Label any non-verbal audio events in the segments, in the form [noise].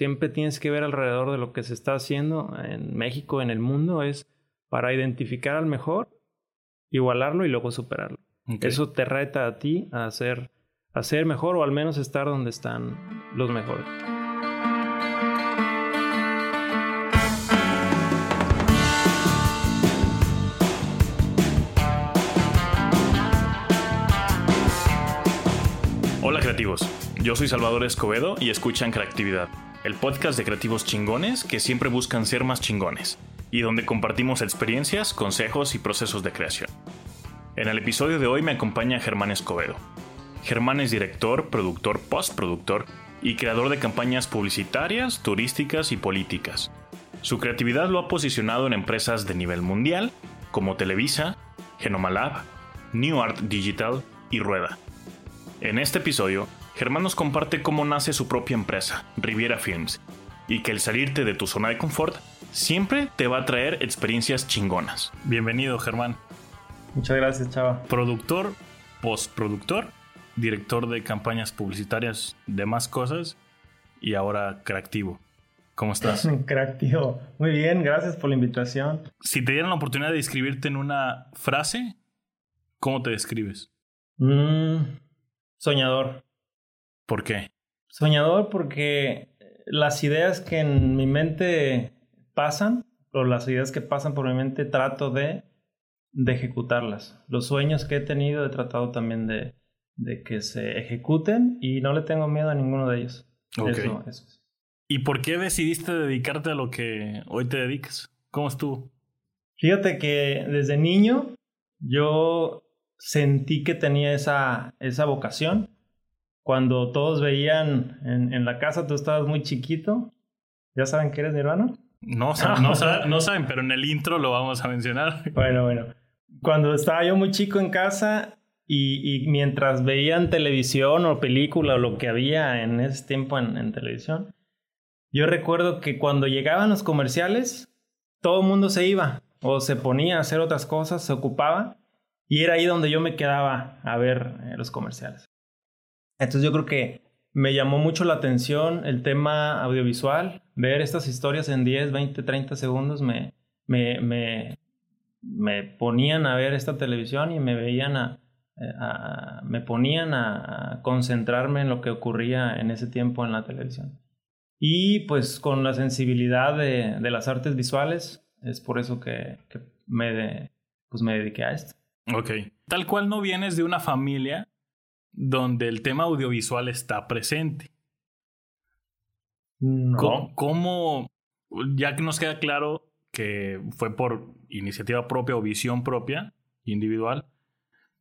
siempre tienes que ver alrededor de lo que se está haciendo en México, en el mundo, es para identificar al mejor, igualarlo y luego superarlo. Eso te reta a ti a hacer, a ser mejor o al menos estar donde están los mejores. Hola creativos, yo soy Salvador Escobedo y escuchan Creatividad, el podcast de creativos chingones que siempre buscan ser más chingones y donde compartimos experiencias, consejos y procesos de creación. En el episodio de hoy me acompaña Germán Escobedo. Germán es director, productor, postproductor y creador de campañas publicitarias, turísticas y políticas. Su creatividad lo ha posicionado en empresas de nivel mundial como Televisa, Genomalab, New Art Digital y Rueda. En este episodio, Germán nos comparte cómo nace su propia empresa, Riviera Films, y que el salirte de tu zona de confort siempre te va a traer experiencias chingonas. Bienvenido, Germán. Muchas gracias, Chava. Productor, postproductor, director de campañas publicitarias, demás cosas, y ahora creativo. ¿Cómo estás? [laughs] creativo. Muy bien, gracias por la invitación. Si te dieran la oportunidad de describirte en una frase, ¿cómo te describes? Mm, soñador. ¿Por qué? Soñador porque las ideas que en mi mente pasan, o las ideas que pasan por mi mente, trato de, de ejecutarlas. Los sueños que he tenido he tratado también de, de que se ejecuten y no le tengo miedo a ninguno de ellos. Eso, eso. ¿Y por qué decidiste dedicarte a lo que hoy te dedicas? ¿Cómo estuvo? Fíjate que desde niño yo sentí que tenía esa, esa vocación cuando todos veían en, la casa, tú estabas muy chiquito. ¿Ya saben que eres mi hermano? No, [laughs] no, no, saben, pero en el intro lo vamos a mencionar. Bueno, bueno. Cuando estaba yo muy chico en casa y, mientras veían televisión o película o lo que había en ese tiempo en, en televisión, yo recuerdo que cuando llegaban los comerciales, todo el mundo se iba o se ponía a hacer otras cosas, se ocupaba y era ahí donde yo me quedaba a ver eh, los comerciales. Entonces yo creo que me llamó mucho la atención el tema audiovisual, ver estas historias en 10, 20, 30 segundos me, me, me, me ponían a ver esta televisión y me veían a, me ponían a, concentrarme en lo que ocurría en ese tiempo en la televisión. Y pues con la sensibilidad de, de las artes visuales, es por eso que, que me, pues me dediqué a esto. Ok. Tal cual no vienes de una familia donde el tema audiovisual está presente. No. ¿Cómo, ya que nos queda claro que fue por iniciativa propia o visión propia, individual,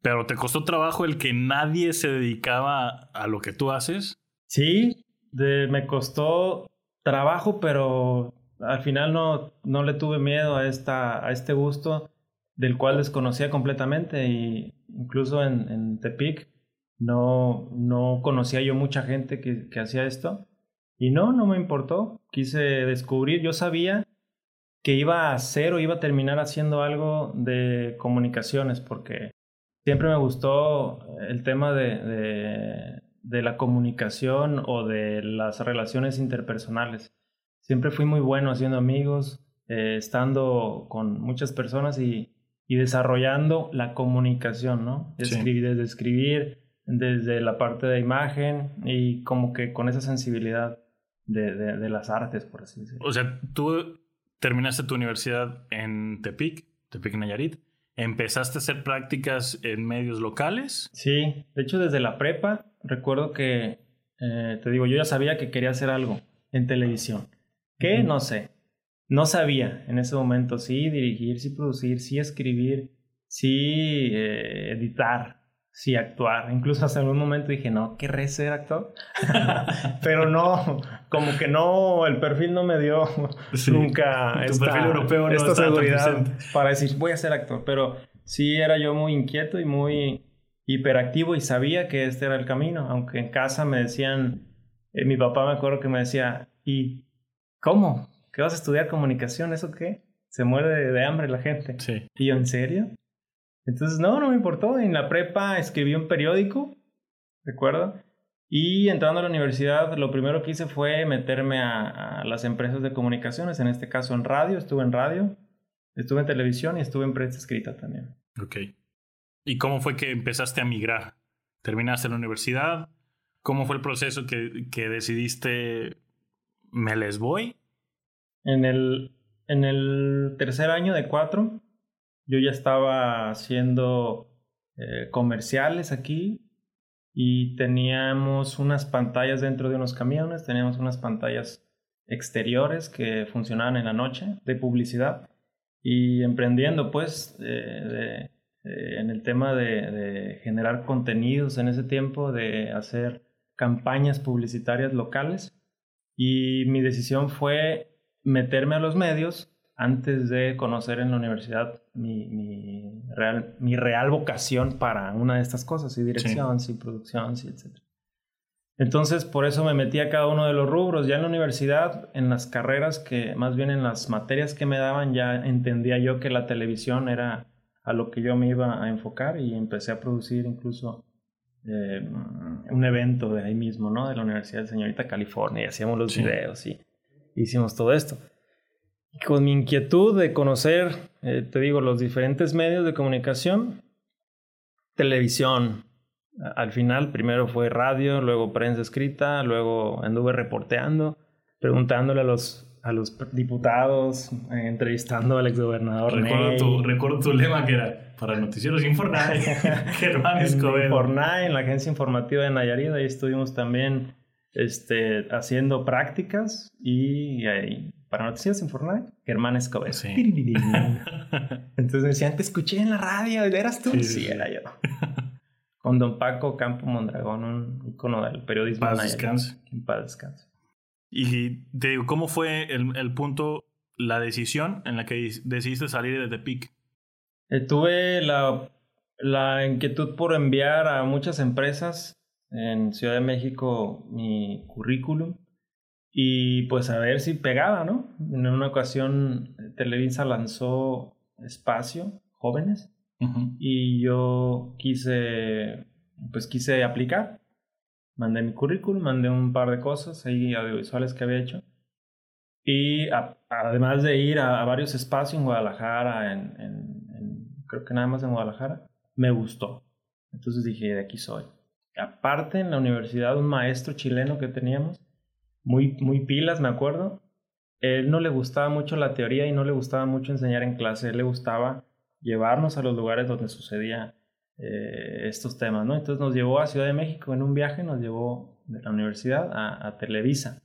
pero te costó trabajo el que nadie se dedicaba a lo que tú haces? Sí, me costó trabajo, pero al final no, no le tuve miedo a, esta, a este gusto del cual desconocía completamente y incluso en, en Tepic no, no conocía yo mucha gente que, que hacía esto. Y no, no me importó. Quise descubrir. Yo sabía que iba a hacer o iba a terminar haciendo algo de comunicaciones porque siempre me gustó el tema de, de, de, la comunicación o de las relaciones interpersonales. Siempre fui muy bueno haciendo amigos, eh, estando con muchas personas y, y desarrollando la comunicación, ¿no? Escribir, desde escribir, desde la parte de imagen y como que con esa sensibilidad de, de, las artes, por así decirlo. O sea, tú terminaste tu universidad en Tepic, Tepic Nayarit. ¿Empezaste a hacer prácticas en medios locales? Sí, de hecho desde la prepa recuerdo que, eh, te digo, yo ya sabía que quería hacer algo en televisión. ¿Qué? No sé. No sabía en ese momento sí dirigir, sí producir, sí escribir, sí eh, editar, sí actuar. Incluso hasta algún momento dije, no, querré ser actor. [laughs] Pero no, como que no, el perfil no me dio nunca esta, perfil europeo esta seguridad para decir, voy a ser actor. Pero sí era yo muy inquieto y muy hiperactivo y sabía que este era el camino. Aunque en casa me decían, eh, mi papá me acuerdo que me decía, ¿y cómo? ¿Qué vas a estudiar comunicación? ¿Eso qué? Se muere de, de hambre la gente. Sí. Y yo, ¿en serio? Entonces, no, no me importó. En la prepa escribí un periódico, recuerdo, Y entrando a la universidad, lo primero que hice fue meterme a, las empresas de comunicaciones, en este caso en radio, estuve en radio, estuve en televisión y estuve en prensa escrita también. Ok. ¿Y cómo fue que empezaste a migrar? ¿Terminaste la universidad? ¿Cómo fue el proceso que, que decidiste, me les voy? En el, en el tercer año de cuatro, yo ya estaba haciendo eh, comerciales aquí y teníamos unas pantallas dentro de unos camiones, teníamos unas pantallas exteriores que funcionaban en la noche de publicidad y emprendiendo pues eh, en el tema de, generar contenidos en ese tiempo, de hacer campañas publicitarias locales. Y mi decisión fue meterme a los medios antes de conocer en la universidad mi, mi, real, mi real vocación para una de estas cosas, y dirección, sí, producción, sí, etc. Entonces, por eso me metí a cada uno de los rubros. Ya en la universidad, en las carreras que, más bien en las materias que me daban, ya entendía yo que la televisión era a lo que yo me iba a enfocar y empecé a producir incluso eh, un evento de ahí mismo, ¿no? De la Universidad de Señorita California y hacíamos los videos y hicimos todo esto con mi inquietud de conocer, eh, te digo, los diferentes medios de comunicación, televisión. Al final, primero fue radio, luego prensa escrita, luego anduve reporteando, preguntándole a los, a los diputados, eh, entrevistando al exgobernador. Recuerdo tu, recuerdo tu lema que era para el noticiero Infornay, [laughs] [laughs] Germán Escobedo. en la agencia informativa de Nayarit, ahí estuvimos también este, haciendo prácticas y ahí para Noticias en Fortnite, Germán Escobar. [laughs] Entonces me decían, te escuché en la radio, ¿eras tú? Sí, era yo. [laughs] Con don Paco Campo Mondragón, un icono del periodismo. Paz descanse. En paz descanse. Y te digo, ¿cómo fue el, el, punto, la decisión en la que decidiste salir de Tepic? Eh, tuve la, la inquietud por enviar a muchas empresas en Ciudad de México mi currículum y pues a ver si pegaba, ¿no? En una ocasión Televisa lanzó Espacio, jóvenes, y yo quise, pues quise aplicar. Mandé mi currículum, mandé un par de cosas ahí audiovisuales que había hecho. Y además de ir a, varios espacios en Guadalajara, en, creo que nada más en Guadalajara, me gustó. Entonces dije, de aquí soy. Aparte, en la universidad, un maestro chileno que teníamos, muy, muy pilas, me acuerdo. Él no le gustaba mucho la teoría y no le gustaba mucho enseñar en clase, él le gustaba llevarnos a los lugares donde sucedía eh, estos temas, ¿no? Entonces nos llevó a Ciudad de México en un viaje, nos llevó de la universidad a, a Televisa.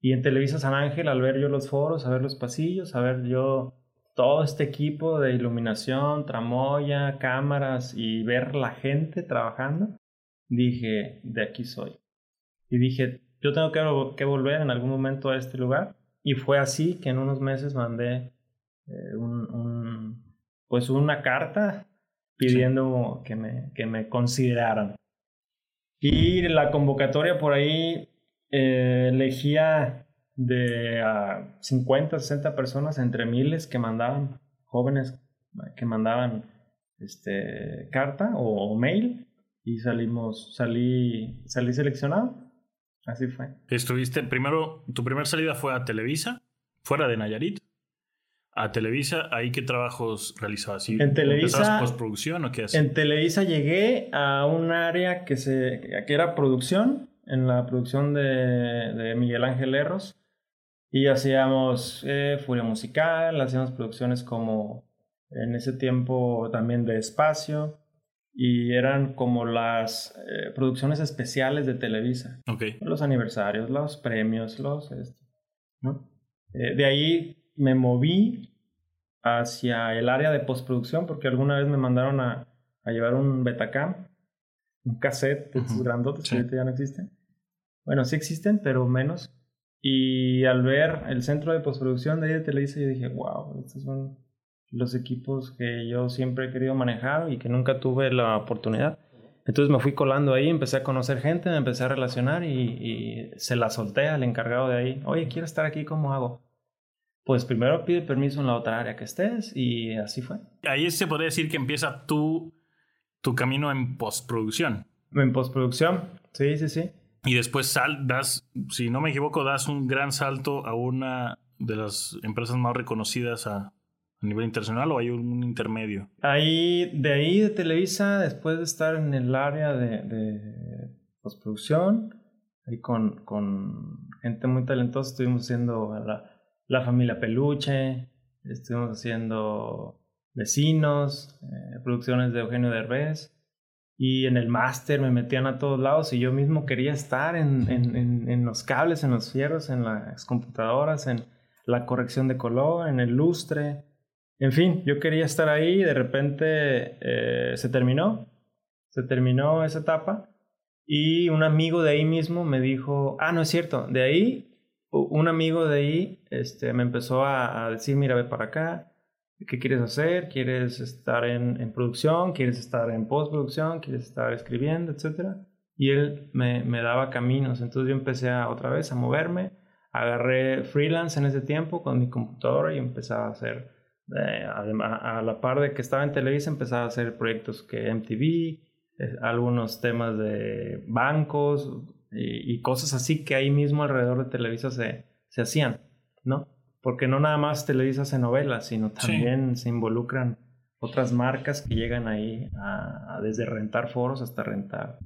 Y en Televisa San Ángel, al ver yo los foros, a ver los pasillos, a ver yo todo este equipo de iluminación, tramoya, cámaras y ver la gente trabajando, dije, de aquí soy. Y dije, yo tengo que, volver en algún momento a este lugar. Y fue así que en unos meses mandé eh, un, pues una carta pidiendo que, me, que me consideraran. Y la convocatoria por ahí eh, elegía de a 50, 60 personas entre miles que mandaban, jóvenes que mandaban este, carta o, o mail y salimos, salí, salí seleccionado Así fue. Estuviste, primero, tu primera salida fue a Televisa, fuera de Nayarit. A Televisa, ¿ahí qué trabajos realizabas? En Televisa. postproducción o qué hacías? En Televisa llegué a un área que, se, que era producción, en la producción de, de Miguel Ángel Erros. Y hacíamos eh, Furia Musical, hacíamos producciones como en ese tiempo también de espacio y eran como las eh, producciones especiales de Televisa. Okay. Los aniversarios, los premios, los... ¿no? Eh, de ahí me moví hacia el área de postproducción porque alguna vez me mandaron a, a llevar un Betacam, un cassette de estos grandotes que ahorita ya no existen. Bueno, sí existen, pero menos. Y al ver el centro de postproducción de ahí de Televisa, yo dije, wow, estos son los equipos que yo siempre he querido manejar y que nunca tuve la oportunidad. Entonces me fui colando ahí, empecé a conocer gente, me empecé a relacionar y, se la solté al encargado de ahí. Oye, quiero estar aquí, ¿cómo hago? Pues primero pide permiso en la otra área que estés y así fue. Ahí se podría decir que empieza tu, tu camino en postproducción. En postproducción, sí, sí, sí. Y después sal, das, si no me equivoco, das un gran salto a una de las empresas más reconocidas a, nivel internacional o hay un, intermedio? Ahí, de ahí de Televisa, después de estar en el área de, de postproducción, ahí con, con, gente muy talentosa, estuvimos haciendo la, la familia Peluche, estuvimos haciendo Vecinos, eh, producciones de Eugenio Derbez. Y en el máster me metían a todos lados y yo mismo quería estar en, en, en, los cables, en los fierros, en las computadoras, en la corrección de color, en el lustre. En fin, yo quería estar ahí y de repente eh, se terminó. Se terminó esa etapa y un amigo de ahí mismo me dijo, ah, no es cierto, de ahí, un amigo de ahí este, me empezó a, a decir, mira, ve para acá, ¿Qué quieres hacer? ¿Quieres estar en, en producción? ¿Quieres estar en postproducción? ¿Quieres estar escribiendo? Etcétera. Y él me, daba caminos. Entonces yo empecé otra vez a moverme. Agarré freelance en ese tiempo con mi computadora y empezaba a hacer, eh, a, la par de que estaba en Televisa, empezaba a hacer proyectos que MTV, eh, algunos temas de bancos y, y, cosas así que ahí mismo alrededor de Televisa se, se hacían, ¿no? porque no nada más Televisa hace novelas, sino también se involucran otras marcas que llegan ahí a, desde rentar foros hasta rentar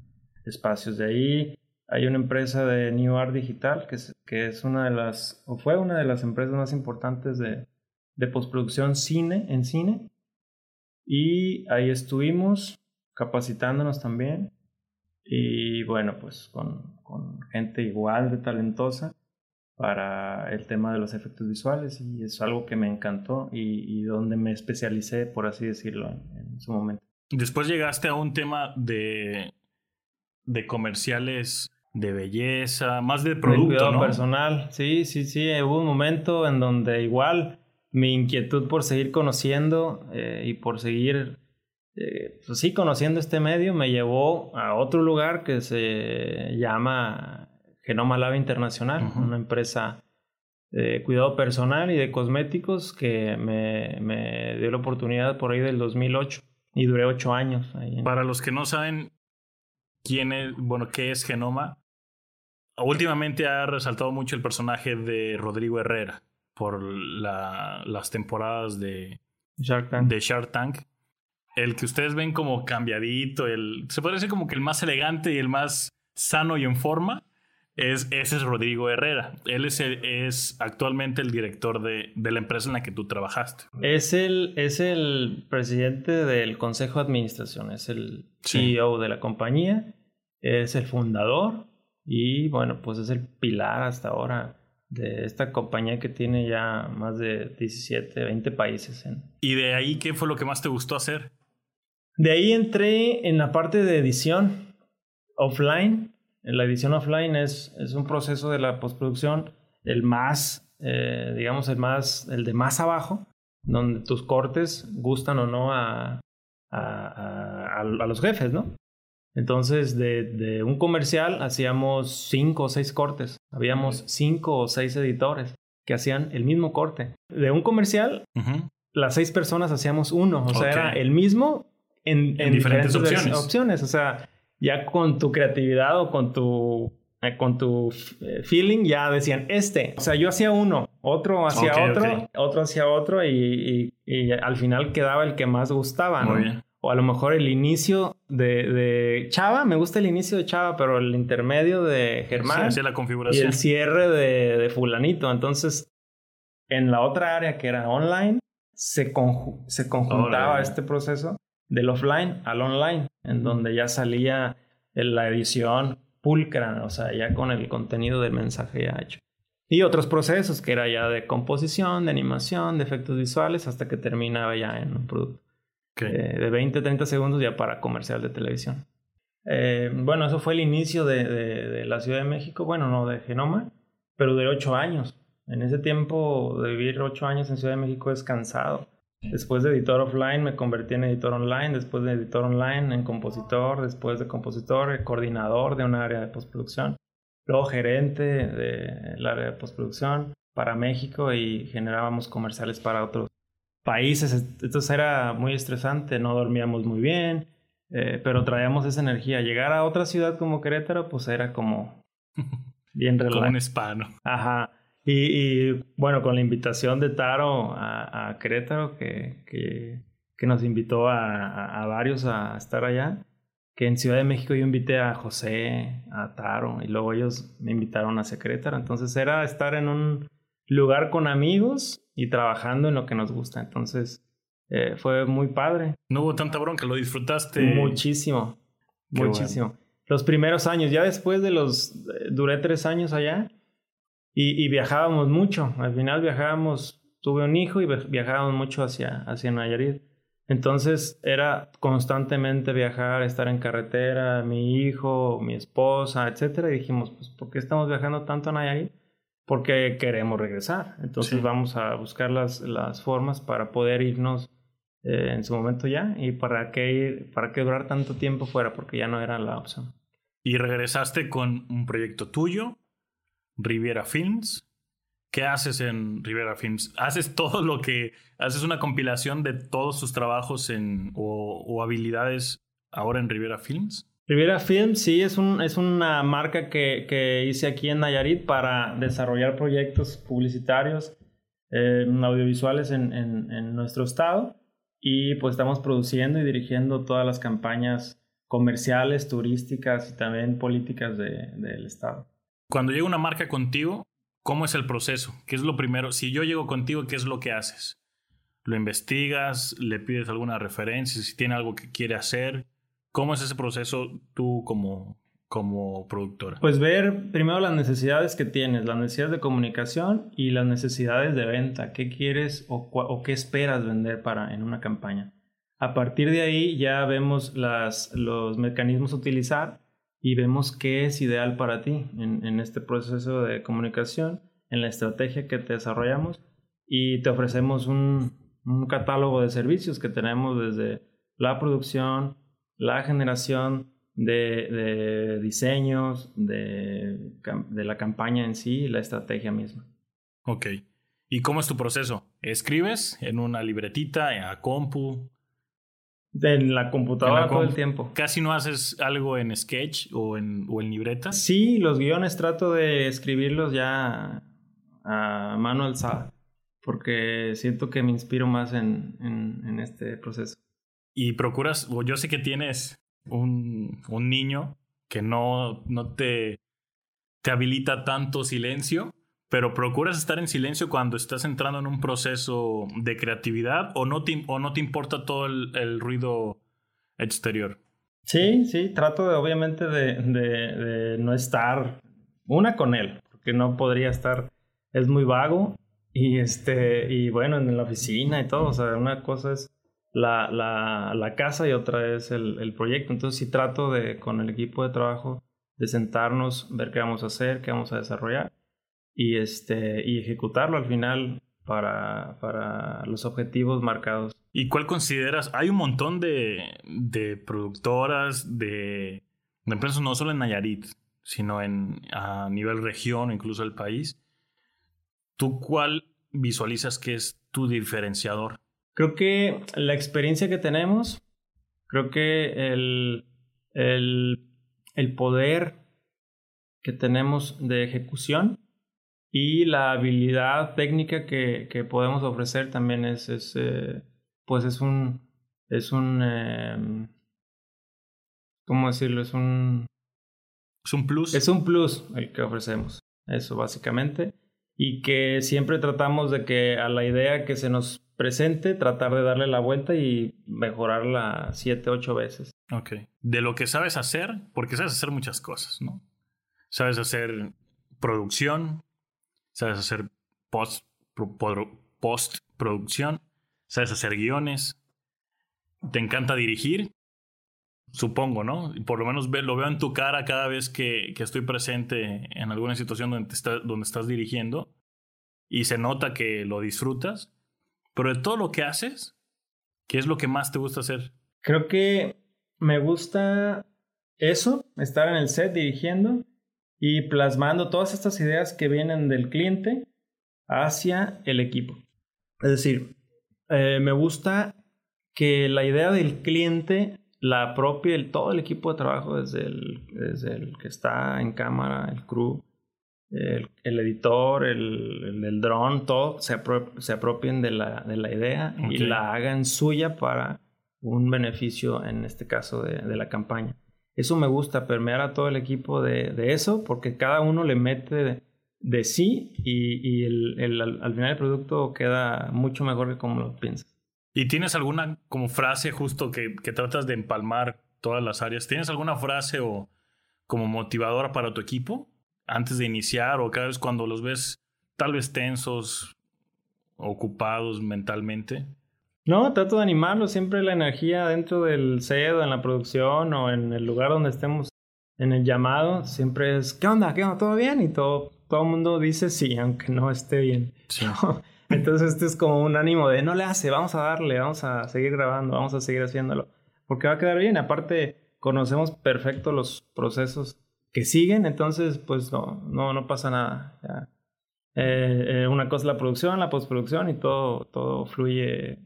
espacios. De ahí hay una empresa de New Art Digital que es, que es una de las, o fue una de las empresas más importantes de, de postproducción cine, en cine. Y ahí estuvimos capacitándonos también. Y bueno, pues con, con gente igual de talentosa para el tema de los efectos visuales y es algo que me encantó y, donde me especialicé, por así decirlo, en, su momento. Después llegaste a un tema de, de comerciales de belleza, más de producto, ¿no? personal, sí, sí, sí, hubo un momento en donde igual mi inquietud por seguir conociendo eh, y por seguir, eh, pues sí, conociendo este medio me llevó a otro lugar que se llama Genoma Lab Internacional, una empresa de cuidado personal y de cosméticos que me, me, dio la oportunidad por ahí del 2008 y duré ocho años. Ahí Para los que no saben quién es, bueno, qué es Genoma, últimamente ha resaltado mucho el personaje de Rodrigo Herrera por la, las temporadas de Shark, Tank. de Shark Tank. El que ustedes ven como cambiadito, el, se puede decir como que el más elegante y el más sano y en forma, es, ese es Rodrigo Herrera. Él es, es actualmente el director de, de, la empresa en la que tú trabajaste. Es el, es el presidente del consejo de administración, es el CEO de la compañía, es el fundador y bueno, pues es el pilar hasta ahora de esta compañía que tiene ya más de 17, 20 países. En... ¿Y de ahí qué fue lo que más te gustó hacer? De ahí entré en la parte de edición offline la edición offline es, es un proceso de la postproducción el más, eh, digamos, el más, el de más abajo, donde tus cortes gustan o no a, a, a, los jefes, ¿no? Entonces, de, de, un comercial hacíamos cinco o seis cortes. Habíamos cinco o seis editores que hacían el mismo corte. De un comercial, las seis personas hacíamos uno. O sea, era el mismo en, en, diferentes, opciones. opciones. O sea, ya con tu creatividad o con tu, eh, con tu eh, feeling ya decían este. O sea, yo hacía uno, otro hacía otro, otro hacía otro y, y, al final quedaba el que más gustaba. Muy bien. O a lo mejor el inicio de, de, Chava, me gusta el inicio de Chava, pero el intermedio de Germán. Sí, la configuración. Y el cierre de, de Fulanito. Entonces, en la otra área que era online, se, se conjuntaba este proceso del offline al online, en donde ya salía la edición pulcra, o sea, ya con el contenido del mensaje ya hecho. Y otros procesos que era ya de composición, de animación, de efectos visuales, hasta que terminaba ya en un producto. Eh, de 20 30 segundos ya para comercial de televisión. Eh, bueno, eso fue el inicio de, de, la Ciudad de México, bueno, no de Genoma, pero de 8 años. En ese tiempo de vivir 8 años en Ciudad de México es cansado. Después de editor offline me convertí en editor online, después de editor online en compositor, después de compositor, coordinador de un área de postproducción, luego gerente del área de postproducción para México y generábamos comerciales para otros países. Entonces era muy estresante, no dormíamos muy bien, eh, pero traíamos esa energía. Llegar a otra ciudad como Querétaro, pues era como [laughs] bien relajado. como un spa, Ajá. Y, bueno, con la invitación de Taro a, Querétaro, que, que, nos invitó a, a, varios a estar allá, que en Ciudad de México yo invité a José, a Taro, y luego ellos me invitaron a Querétaro. Entonces era estar en un lugar con amigos y trabajando en lo que nos gusta. Entonces eh, fue muy padre. No hubo tanta bronca, lo disfrutaste. Muchísimo, muchísimo. Los primeros años, ya después de los, eh, duré tres años allá y, viajábamos mucho. Al final viajábamos, tuve un hijo y viajábamos mucho hacia, hacia Nayarit. Entonces era constantemente viajar, estar en carretera, mi hijo, mi esposa, etcétera. Y dijimos, pues, ¿por qué estamos viajando tanto a Nayarit? Porque queremos regresar. Entonces vamos a buscar las, las formas para poder irnos eh, en su momento ya y para qué ir, para qué durar tanto tiempo fuera, porque ya no era la opción. Y regresaste con un proyecto tuyo, Riviera Films. ¿Qué haces en Riviera Films? ¿Haces todo lo que... haces una compilación de todos tus trabajos en, o, habilidades ahora en Riviera Films? Riviera Films, sí, es, un, es una marca que, que, hice aquí en Nayarit para desarrollar proyectos publicitarios eh, audiovisuales en, en, en, nuestro estado y pues estamos produciendo y dirigiendo todas las campañas comerciales, turísticas y también políticas de, del Estado. Cuando llega una marca contigo, ¿cómo es el proceso? ¿Qué es lo primero? Si yo llego contigo, ¿qué es lo que haces? ¿Lo investigas? ¿Le pides alguna referencia? Si tiene algo que quiere hacer. ¿Cómo es ese proceso tú como, como productora? Pues ver primero las necesidades que tienes, las necesidades de comunicación y las necesidades de venta. ¿Qué quieres o, qué esperas vender para, en una campaña? A partir de ahí ya vemos los mecanismos a utilizar y vemos qué es ideal para ti en, este proceso de comunicación, en la estrategia que te desarrollamos y te ofrecemos un catálogo de servicios que tenemos desde la producción, la generación de, diseños, de, de, la campaña en sí y la estrategia misma. Ok. ¿Y cómo es tu proceso? ¿Escribes en una libretita, a compu? En la computadora todo el tiempo. ¿Casi no haces algo en sketch o en, o en libreta? Sí, los guiones trato de escribirlos ya a mano alzada, porque siento que me inspiro más en, en, en este proceso. Y procuras, o yo sé que tienes un, un niño que no, no te, te habilita tanto silencio, pero procuras estar en silencio cuando estás entrando en un proceso de creatividad o no te, o no te importa todo el, ruido exterior. Sí, sí, trato de obviamente de, de, de, no estar una con él, porque no podría estar, es muy vago y este, y bueno, en la oficina y todo, o sea, una cosa es la, la, casa y otra es el, el, proyecto. Entonces sí trato de, con el equipo de trabajo, de sentarnos, ver qué vamos a hacer, qué vamos a desarrollar y, este, y ejecutarlo al final para, para los objetivos marcados. ¿Y cuál consideras? Hay un montón de, de productoras, de, de, empresas, no solo en Nayarit, sino en, a nivel región, incluso el país. ¿Tú cuál visualizas que es tu diferenciador? Creo que la experiencia que tenemos, creo que el, el, el poder que tenemos de ejecución y la habilidad técnica que, que podemos ofrecer también es, es eh, pues es un, es un, eh, ¿cómo decirlo? Es un... Es un plus. Es un plus el que ofrecemos, eso básicamente. Y que siempre tratamos de que a la idea que se nos presente, tratar de darle la vuelta y mejorarla siete, ocho veces. Ok. De lo que sabes hacer, porque sabes hacer muchas cosas, ¿no? Sabes hacer producción, sabes hacer post, postproducción, sabes hacer guiones, te encanta dirigir, supongo, ¿no? Por lo menos lo veo en tu cara cada vez que, que estoy presente en alguna situación donde, donde estás dirigiendo y se nota que lo disfrutas pero de todo lo que haces, ¿qué es lo que más te gusta hacer? Creo que me gusta eso, estar en el set dirigiendo y plasmando todas estas ideas que vienen del cliente hacia el equipo. Es decir, eh, me gusta que la idea del cliente la propia, el, todo el equipo de trabajo, desde el, desde el que está en cámara, el crew, el, editor, el, el, dron, todo se, se apropien de la, de la idea y la hagan suya para un beneficio, en este caso, de, de, la campaña. Eso me gusta, permear a todo el equipo de, de eso, porque cada uno le mete de, sí y, y el, al, final el producto queda mucho mejor que como lo piensas. ¿Y tienes alguna como frase justo que, que tratas de empalmar todas las áreas? ¿Tienes alguna frase o como motivadora para tu equipo? Antes de iniciar o cada vez cuando los ves tal vez tensos, ocupados mentalmente? No, trato de animarlo, siempre la energía dentro del set o en la producción o en el lugar donde estemos en el llamado, siempre es, ¿qué onda? ¿Qué onda? ¿Todo bien? Y todo, todo el mundo dice sí, aunque no esté bien. [laughs] Entonces este es como un ánimo de, no le hace, vamos a darle, vamos a seguir grabando, vamos a seguir haciéndolo, porque va a quedar bien. Aparte, conocemos perfecto los procesos que siguen, entonces pues no, no, no pasa nada. Eh, eh, una cosa es la producción, la postproducción y todo, todo fluye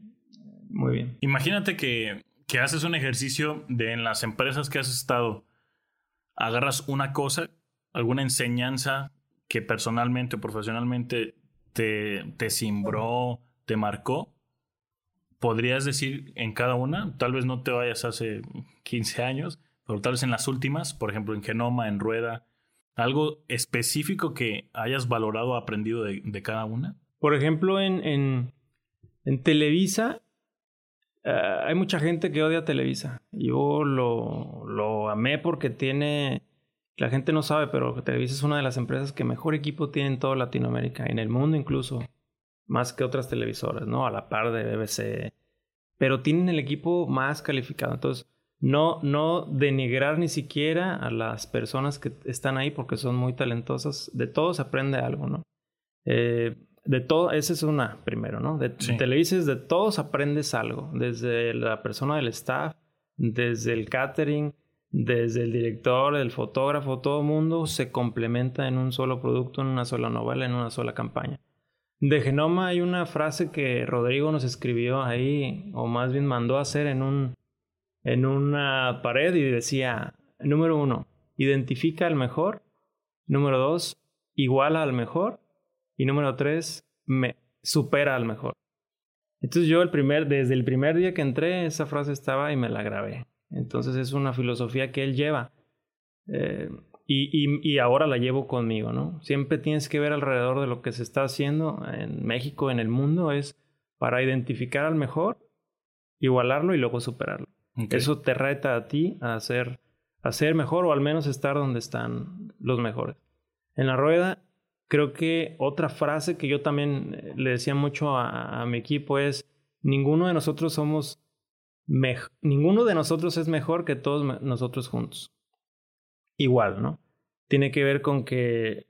muy bien. Imagínate que, que haces un ejercicio de en las empresas que has estado, agarras una cosa, alguna enseñanza que personalmente o profesionalmente te, te simbró, te marcó. ¿Podrías decir en cada una? Tal vez no te vayas hace 15 años, pero tal vez en las últimas, por ejemplo, en Genoma, en Rueda, algo específico que hayas valorado o aprendido de, cada una? Por ejemplo, en, en, en Televisa, eh, hay mucha gente que odia Televisa. Yo lo, lo amé porque tiene, la gente no sabe, pero Televisa es una de las empresas que mejor equipo tiene en toda Latinoamérica, en el mundo incluso, más que otras televisoras, ¿no? A la par de BBC. Pero tienen el equipo más calificado. Entonces, no, no denigrar ni siquiera a las personas que están ahí porque son muy talentosas. De todos aprende algo, ¿no? Eh, de todo, esa es una primero, ¿no? De televises, de todos aprendes algo. Desde la persona del staff, desde el catering, desde el director, el fotógrafo, todo el mundo se complementa en un solo producto, en una sola novela, en una sola campaña. De Genoma hay una frase que Rodrigo nos escribió ahí, o más bien mandó a hacer en un, en una pared y decía, número uno, identifica al mejor, número dos, iguala al mejor y número tres, me supera al mejor. Entonces yo el primer, desde el primer día que entré, esa frase estaba y me la grabé. Entonces es una filosofía que él lleva. Eh, y, y, y, ahora la llevo conmigo, ¿no? Siempre tienes que ver alrededor de lo que se está haciendo en México, en el mundo, es para identificar al mejor, igualarlo y luego superarlo. Eso te reta a ti a ser, a ser mejor o al menos estar donde están los mejores. En la rueda, creo que otra frase que yo también eh, le decía mucho a, mi equipo es, ninguno de nosotros somos, ninguno de nosotros es mejor que todos nosotros juntos. Igual, ¿no? Tiene que ver con que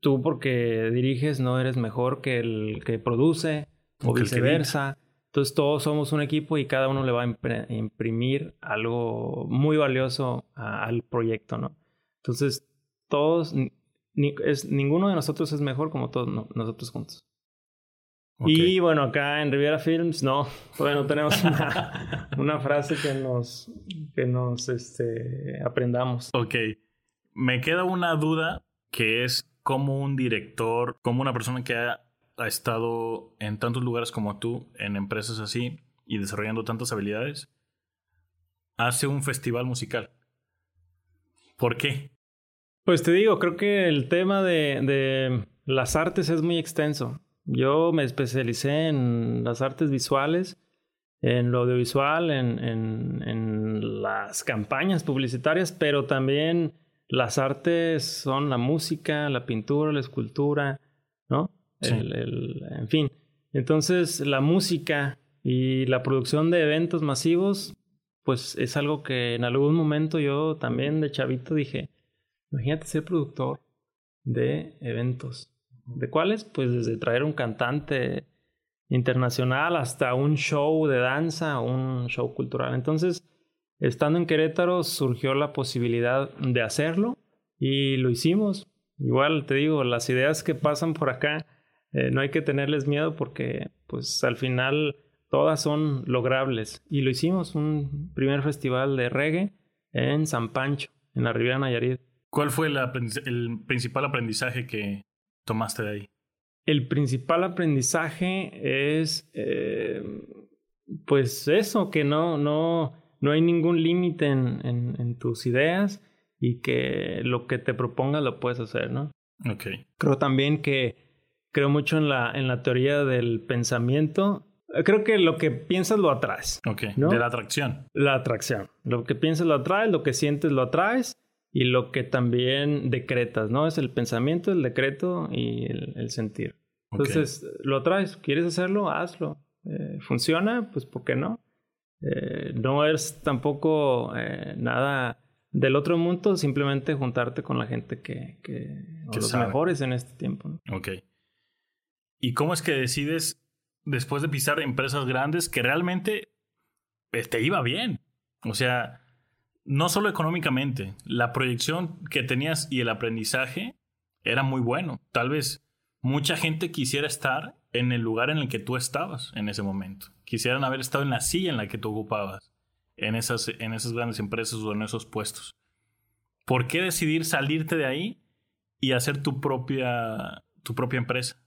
tú porque diriges no eres mejor que el que produce o viceversa. Entonces todos somos un equipo y cada uno le va a imprimir algo muy valioso al proyecto, ¿no? Entonces todos, es, ninguno de nosotros es mejor como todos nosotros juntos. Y bueno, acá en Riviera Films, no, [laughs] todavía no tenemos una, [laughs] una, frase que nos, que nos este, aprendamos. Ok, me queda una duda que es cómo un director, como una persona que ha ha estado en tantos lugares como tú, en empresas así, y desarrollando tantas habilidades, hace un festival musical. ¿Por qué? Pues te digo, creo que el tema de, las artes es muy extenso. Yo me especialicé en las artes visuales, en lo audiovisual, en, en, en las campañas publicitarias, pero también las artes son la música, la pintura, la escultura, El, en fin. Entonces, la música y la producción de eventos masivos, pues es algo que en algún momento yo también de chavito dije, imagínate ser productor de eventos. ¿De cuáles? Pues desde traer un cantante internacional hasta un show de danza, un show cultural. Entonces, estando en Querétaro surgió la posibilidad de hacerlo y lo hicimos. Igual te digo, las ideas que pasan por acá eh, no hay que tenerles miedo porque pues al final todas son logrables. Y lo hicimos, un primer festival de reggae en San Pancho, en la Riviera Nayarit. ¿Cuál fue el, principal aprendizaje que tomaste de ahí? El principal aprendizaje es, eh, pues eso, que no, no, no hay ningún límite en, en, tus ideas y que lo que te propongas lo puedes hacer, ¿no? Ok. Creo también que creo mucho en la, en la teoría del pensamiento. Creo que lo que piensas lo atraes. Ok. De la atracción. La atracción. Lo que piensas lo atraes, lo que sientes lo atraes y lo que también decretas, ¿no? Es el pensamiento, el decreto y el, sentir. Entonces, lo atraes. ¿Quieres hacerlo? Hazlo. Eh, ¿Funciona? Pues, ¿por qué no? Eh, no es tampoco eh, nada del otro mundo, simplemente juntarte con la gente que, que, los mejores en este tiempo. Ok. ¿Y cómo es que decides, después de pisar empresas grandes, que realmente pues, te iba bien? O sea, no solo económicamente, la proyección que tenías y el aprendizaje era muy bueno. Tal vez mucha gente quisiera estar en el lugar en el que tú estabas en ese momento. Quisieran haber estado en la silla en la que tú ocupabas, en esas, en esas grandes empresas o en esos puestos. ¿Por qué decidir salirte de ahí y hacer tu propia, tu propia empresa?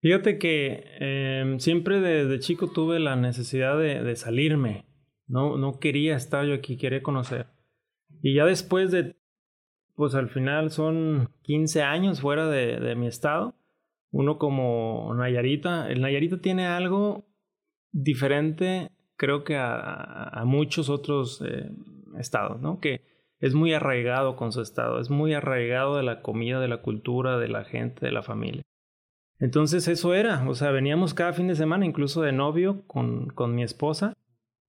Fíjate que em, siempre desde chico tuve la necesidad de, salirme. No, no quería estar yo aquí, quería conocer. Y ya después de, pues al final son 15 años fuera de mi estado, uno como Nayarita, el Nayarita tiene algo diferente, creo que a, muchos otros eh, estados, ¿no? Que es muy arraigado con su estado, es muy arraigado de la comida, de la cultura, de la gente, de la familia. Entonces eso era, o sea, veníamos cada fin de semana, incluso de novio con, con mi esposa.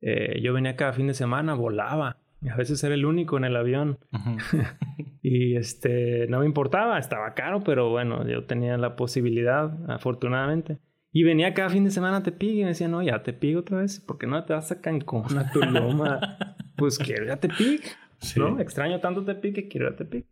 Eh, yo venía cada fin de semana, volaba, a veces era el único en el avión. [laughs] y este, no me importaba, estaba caro, pero bueno, yo tenía la posibilidad, afortunadamente. Y venía cada fin de semana a Tepic y me decía, no, ya Tepic otra vez, ¿por qué no te vas a Cancún, a Tuluma? [laughs] pues quiero ir a Tepic, ¿no? Extraño tanto Tepic que quiero ir a Tepic.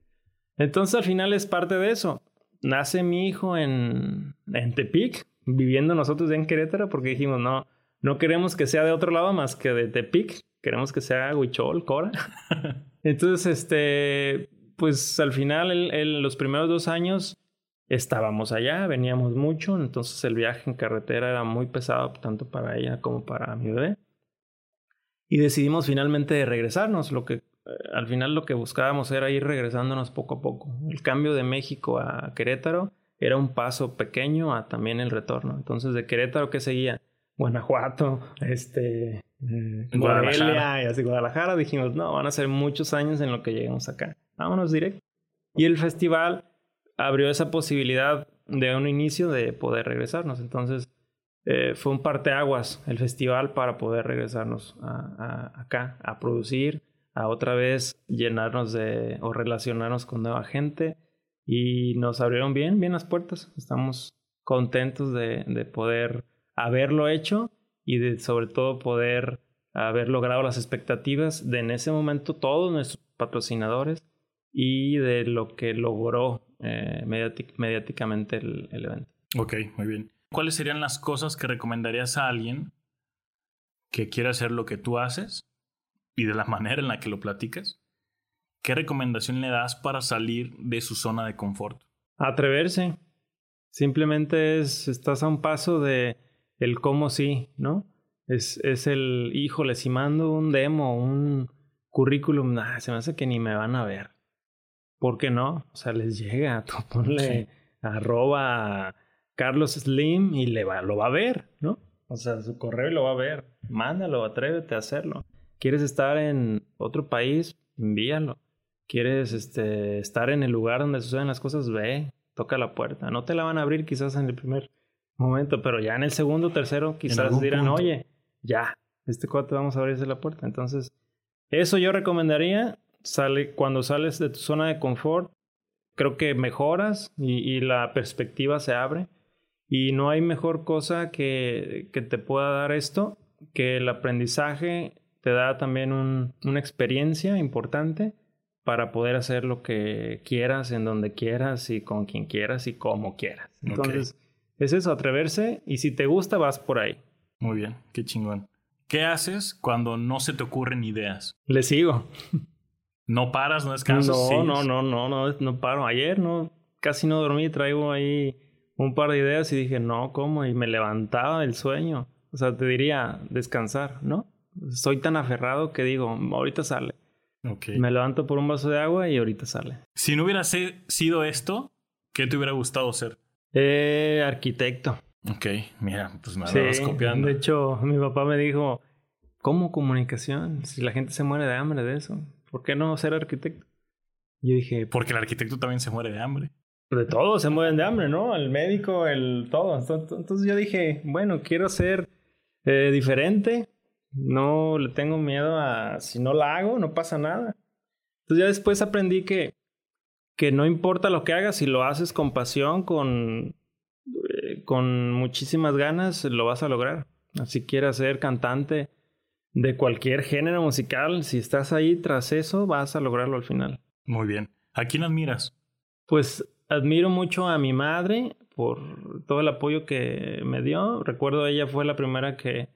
Entonces al final es parte de eso. Nace mi hijo en, en Tepic, viviendo nosotros en Querétaro, porque dijimos, no, no queremos que sea de otro lado más que de Tepic, queremos que sea Huichol, Cora. [laughs] Entonces, este, pues al final, en los primeros dos años estábamos allá, veníamos mucho, entonces el viaje en carretera era muy pesado, tanto para ella como para mi bebé. Y decidimos finalmente regresarnos, lo que al final lo que buscábamos era ir regresándonos poco a poco. El cambio de México a Querétaro era un paso pequeño a también el retorno. Entonces, de Querétaro, ¿qué seguía? Guanajuato, este, eh, Guadalajara. y así Guadalajara, dijimos, no, van a ser muchos años en lo que lleguemos acá. Vámonos directo. Y el festival abrió esa posibilidad de un inicio de poder regresarnos. Entonces, eh, fue un parteaguas el festival para poder regresarnos acá, a producir, a otra vez llenarnos de o relacionarnos con nueva gente. Y nos abrieron bien, bien las puertas. Estamos contentos de, de poder haberlo hecho y de sobre todo poder haber logrado las expectativas de en ese momento todos nuestros patrocinadores y de lo que logró eh, mediáticamente el, evento. Ok, muy bien. ¿Cuáles serían las cosas que recomendarías a alguien que quiera hacer lo que tú haces y de la manera en la que lo platicas? ¿Qué recomendación le das para salir de su zona de confort? Atreverse. Simplemente es, estás a un paso de el cómo sí, ¿no? Es, es el, híjole, si mando un demo, un currículum, se me hace que ni me van a ver. ¿Por qué no? O sea, les llega, [laughs] tú ponle arroba Carlos Slim y le va, lo va a ver, ¿no? O sea, su correo lo va a ver. Mándalo, atrévete a hacerlo. ¿Quieres estar en otro país? Envíalo. ¿Quieres este, estar en el lugar donde suceden las cosas? Ve, toca la puerta. No te la van a abrir quizás en el primer momento, pero ya en el segundo, tercero, quizás dirán, oye, ya, este cuate vamos a abrirse la puerta. Entonces, eso yo recomendaría. Sale, cuando sales de tu zona de confort, creo que mejoras y, la perspectiva se abre. Y no hay mejor cosa que, que te pueda dar esto, que el aprendizaje te da también una experiencia importante para poder hacer lo que quieras, en donde quieras y con quien quieras y como quieras. Entonces, es eso, atreverse y si te gusta vas por ahí. Muy bien, qué chingón. ¿Qué haces cuando no se te ocurren ideas? Le sigo. ¿No paras, no descansas? No, no, no, no, no, no paro. Ayer no, casi no dormí, traigo ahí un par de ideas y dije, no, ¿cómo? Y me levantaba del sueño. O sea, te diría, descansar, ¿no? Soy tan aferrado que digo, ahorita sale. Okay. Me levanto por un vaso de agua y ahorita sale. Si no hubiera sido esto, ¿qué te hubiera gustado ser? Eh, arquitecto. Ok, mira, pues me sí, copiando. De hecho, mi papá me dijo, ¿cómo comunicación? Si la gente se muere de hambre de eso, ¿por qué no ser arquitecto? Yo dije... Porque el arquitecto también se muere de hambre. De todo, se mueren de hambre, ¿no? El médico, el todo. Entonces yo dije, bueno, quiero ser eh, diferente. No le tengo miedo a si no la hago, no pasa nada. Entonces ya después aprendí que, que no importa lo que hagas, si lo haces con pasión, con, eh, con muchísimas ganas, lo vas a lograr. Si quieres ser cantante de cualquier género musical, si estás ahí tras eso, vas a lograrlo al final. Muy bien. ¿A quién admiras? Pues admiro mucho a mi madre por todo el apoyo que me dio. Recuerdo ella fue la primera que,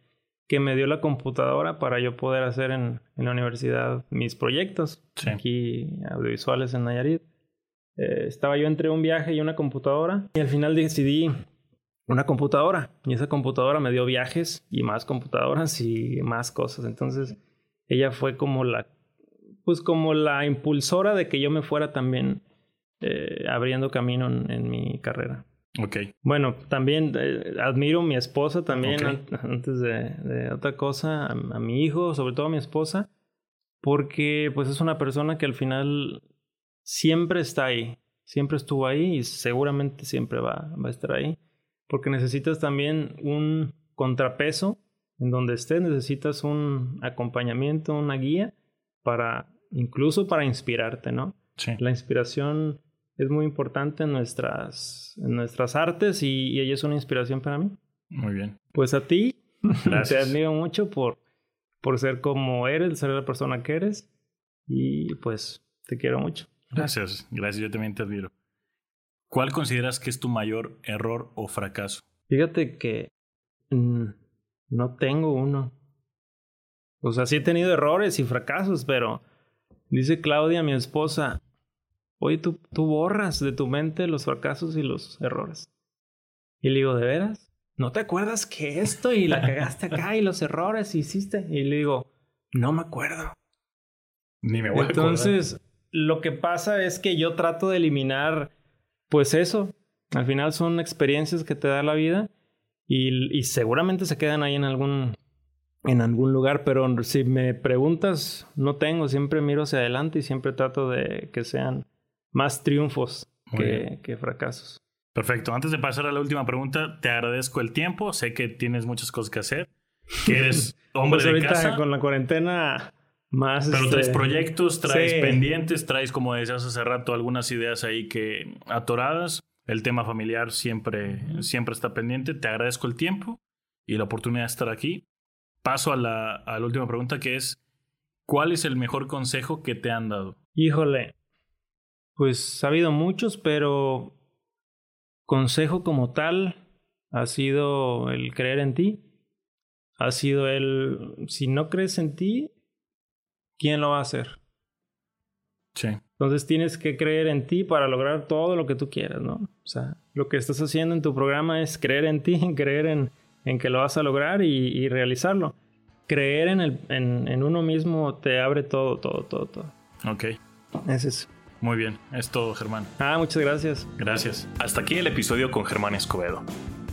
que me dio la computadora para yo poder hacer en, en la universidad mis proyectos aquí audiovisuales en Nayarit. Eh, estaba yo entre un viaje y una computadora y al final decidí una computadora y esa computadora me dio viajes y más computadoras y más cosas. Entonces ella fue como la pues como la impulsora de que yo me fuera también eh, abriendo camino en, mi carrera. Ok. Bueno, también eh, admiro a mi esposa también, antes de, otra cosa, a, mi hijo, sobre todo a mi esposa, porque pues es una persona que al final siempre está ahí, siempre estuvo ahí y seguramente siempre va, va a estar ahí, porque necesitas también un contrapeso en donde estés, necesitas un acompañamiento, una guía para, incluso para inspirarte, ¿no? Sí. La inspiración es muy importante en nuestras, en nuestras artes y, ella es una inspiración para mí. Muy bien. Pues a ti, [laughs] te admiro mucho por, por ser como eres, ser la persona que eres y pues te quiero mucho. Gracias, gracias, yo también te admiro. ¿Cuál consideras que es tu mayor error o fracaso? Fíjate que mm, no tengo uno. O sea, sí he tenido errores y fracasos, pero dice Claudia, mi esposa, Oye, tú, tú borras de tu mente los fracasos y los errores. Y le digo, ¿de veras? ¿No te acuerdas que esto y la cagaste acá y los errores hiciste? Y le digo, no me acuerdo. Ni me voy Entonces, lo que pasa es que yo trato de eliminar, pues eso. Al final son experiencias que te da la vida y, y seguramente se quedan ahí en algún, en algún lugar, pero si me preguntas, no tengo, siempre miro hacia adelante y siempre trato de que sean más triunfos que, fracasos. Perfecto. Antes de pasar a la última pregunta, te agradezco el tiempo. Sé que tienes muchas cosas que hacer. Que eres [laughs] hombre pues de casa. con la cuarentena más. Pero traes este, proyectos, traes pendientes, traes, como decías hace rato, algunas ideas ahí que atoradas. El tema familiar siempre, siempre está pendiente. Te agradezco el tiempo y la oportunidad de estar aquí. Paso a la, a la última pregunta que es, ¿cuál es el mejor consejo que te han dado? Híjole, pues ha habido muchos, pero consejo como tal ha sido el creer en ti. Ha sido el, si no crees en ti, ¿quién lo va a hacer? Sí. Entonces tienes que creer en ti para lograr todo lo que tú quieras, ¿no? O sea, lo que estás haciendo en tu programa es creer en ti, creer en, en que lo vas a lograr y, y realizarlo. Creer en, el, en, en, uno mismo te abre todo, todo, todo, todo. Ok. Es eso. Muy bien, es todo, Germán. Ah, muchas gracias. Gracias. Hasta aquí el episodio con Germán Escobedo.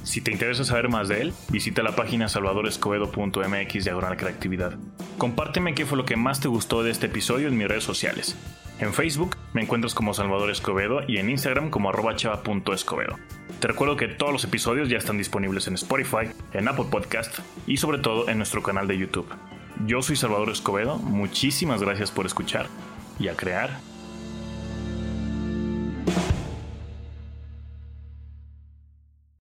Si te interesa saber más de él, visita la página salvadorescobedo.mx diagonal creatividad. Compárteme qué fue lo que más te gustó de este episodio en mis redes sociales. En Facebook me encuentras como Salvador Escobedo y en Instagram como arroba chava.escobedo. Te recuerdo que todos los episodios ya están disponibles en Spotify, en Apple Podcast y sobre todo en nuestro canal de YouTube. Yo soy Salvador Escobedo, muchísimas gracias por escuchar y a crear